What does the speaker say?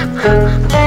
Ha ha!